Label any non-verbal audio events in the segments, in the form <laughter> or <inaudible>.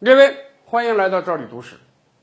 各位，欢迎来到赵里读史。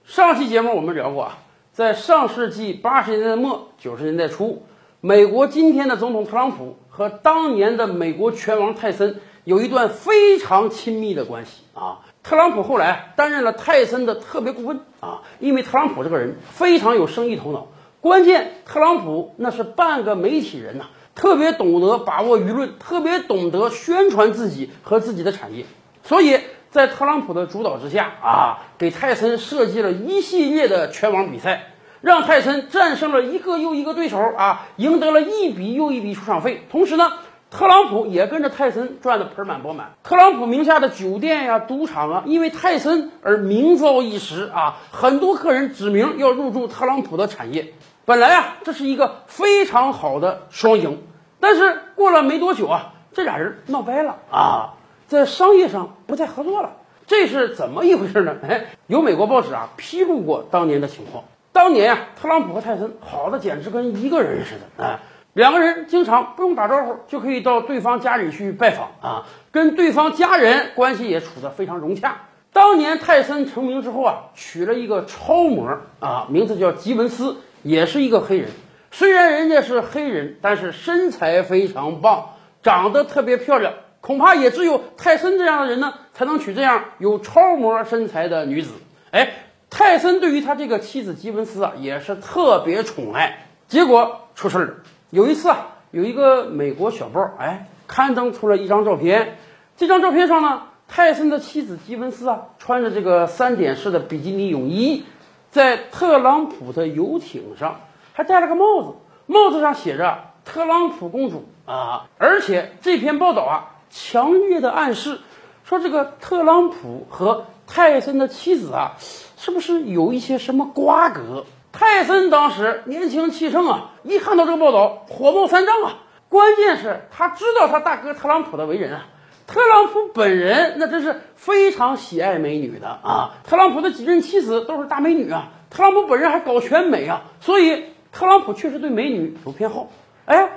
上期节目我们聊过啊，在上世纪八十年代末九十年代初，美国今天的总统特朗普和当年的美国拳王泰森有一段非常亲密的关系啊。特朗普后来担任了泰森的特别顾问啊，因为特朗普这个人非常有生意头脑，关键特朗普那是半个媒体人呐。特别懂得把握舆论，特别懂得宣传自己和自己的产业，所以在特朗普的主导之下啊，给泰森设计了一系列的拳王比赛，让泰森战胜了一个又一个对手啊，赢得了一笔又一笔出场费。同时呢，特朗普也跟着泰森赚得盆满钵满。特朗普名下的酒店呀、赌场啊，因为泰森而名噪一时啊，很多客人指名要入驻特朗普的产业。本来啊，这是一个非常好的双赢，但是过了没多久啊，这俩人闹掰了啊，在商业上不再合作了。这是怎么一回事呢？<laughs> 哎，有美国报纸啊披露过当年的情况。当年啊，特朗普和泰森好的简直跟一个人似的，啊，两个人经常不用打招呼就可以到对方家里去拜访啊，跟对方家人关系也处得非常融洽。当年泰森成名之后啊，娶了一个超模啊，名字叫吉文斯。也是一个黑人，虽然人家是黑人，但是身材非常棒，长得特别漂亮，恐怕也只有泰森这样的人呢，才能娶这样有超模身材的女子。哎，泰森对于他这个妻子吉文斯啊，也是特别宠爱。结果出事儿了，有一次啊，有一个美国小报哎刊登出了一张照片，这张照片上呢，泰森的妻子吉文斯啊，穿着这个三点式的比基尼泳衣。在特朗普的游艇上，还戴了个帽子，帽子上写着“特朗普公主”啊！而且这篇报道啊，强烈的暗示说，这个特朗普和泰森的妻子啊，是不是有一些什么瓜葛？泰森当时年轻气盛啊，一看到这个报道，火冒三丈啊！关键是，他知道他大哥特朗普的为人啊。特朗普本人那真是非常喜爱美女的啊！特朗普的几任妻子都是大美女啊！特朗普本人还搞全美啊！所以特朗普确实对美女有偏好。哎，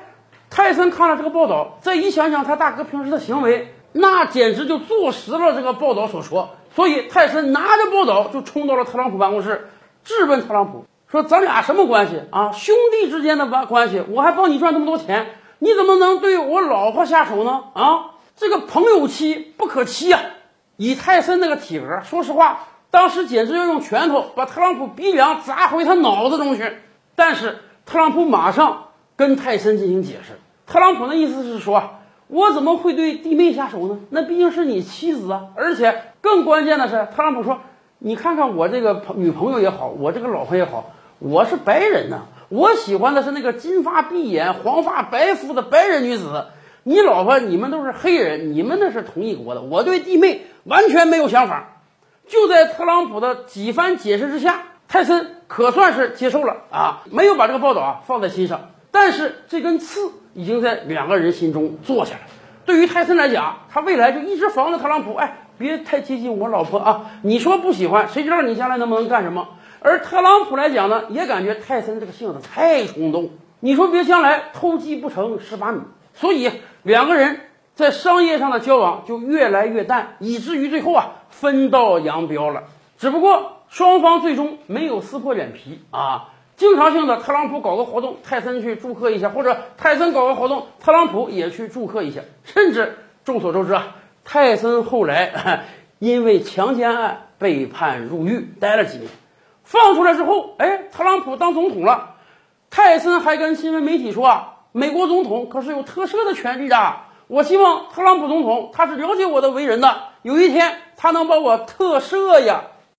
泰森看了这个报道，再一想想他大哥平时的行为，那简直就坐实了这个报道所说。所以泰森拿着报道就冲到了特朗普办公室，质问特朗普说：“咱俩什么关系啊？兄弟之间的关关系，我还帮你赚那么多钱，你怎么能对我老婆下手呢？啊？”这个朋友妻不可欺啊！以泰森那个体格，说实话，当时简直要用拳头把特朗普鼻梁砸回他脑子中去。但是特朗普马上跟泰森进行解释，特朗普的意思是说，我怎么会对弟妹下手呢？那毕竟是你妻子啊！而且更关键的是，特朗普说，你看看我这个朋女朋友也好，我这个老婆也好，我是白人呐，我喜欢的是那个金发碧眼、黄发白肤的白人女子。你老婆，你们都是黑人，你们那是同一国的。我对弟妹完全没有想法。就在特朗普的几番解释之下，泰森可算是接受了啊，没有把这个报道啊放在心上。但是这根刺已经在两个人心中坐下了。对于泰森来讲，他未来就一直防着特朗普，哎，别太接近我老婆啊！你说不喜欢，谁知道你将来能不能干什么？而特朗普来讲呢，也感觉泰森这个性子太冲动，你说别将来偷鸡不成蚀把米。所以两个人在商业上的交往就越来越淡，以至于最后啊分道扬镳了。只不过双方最终没有撕破脸皮啊，经常性的特朗普搞个活动，泰森去祝贺一下，或者泰森搞个活动，特朗普也去祝贺一下。甚至众所周知啊，泰森后来 <laughs> 因为强奸案被判入狱，待了几年，放出来之后，哎，特朗普当总统了，泰森还跟新闻媒体说啊。美国总统可是有特赦的权利的。我希望特朗普总统他是了解我的为人的，有一天他能把我特赦呀。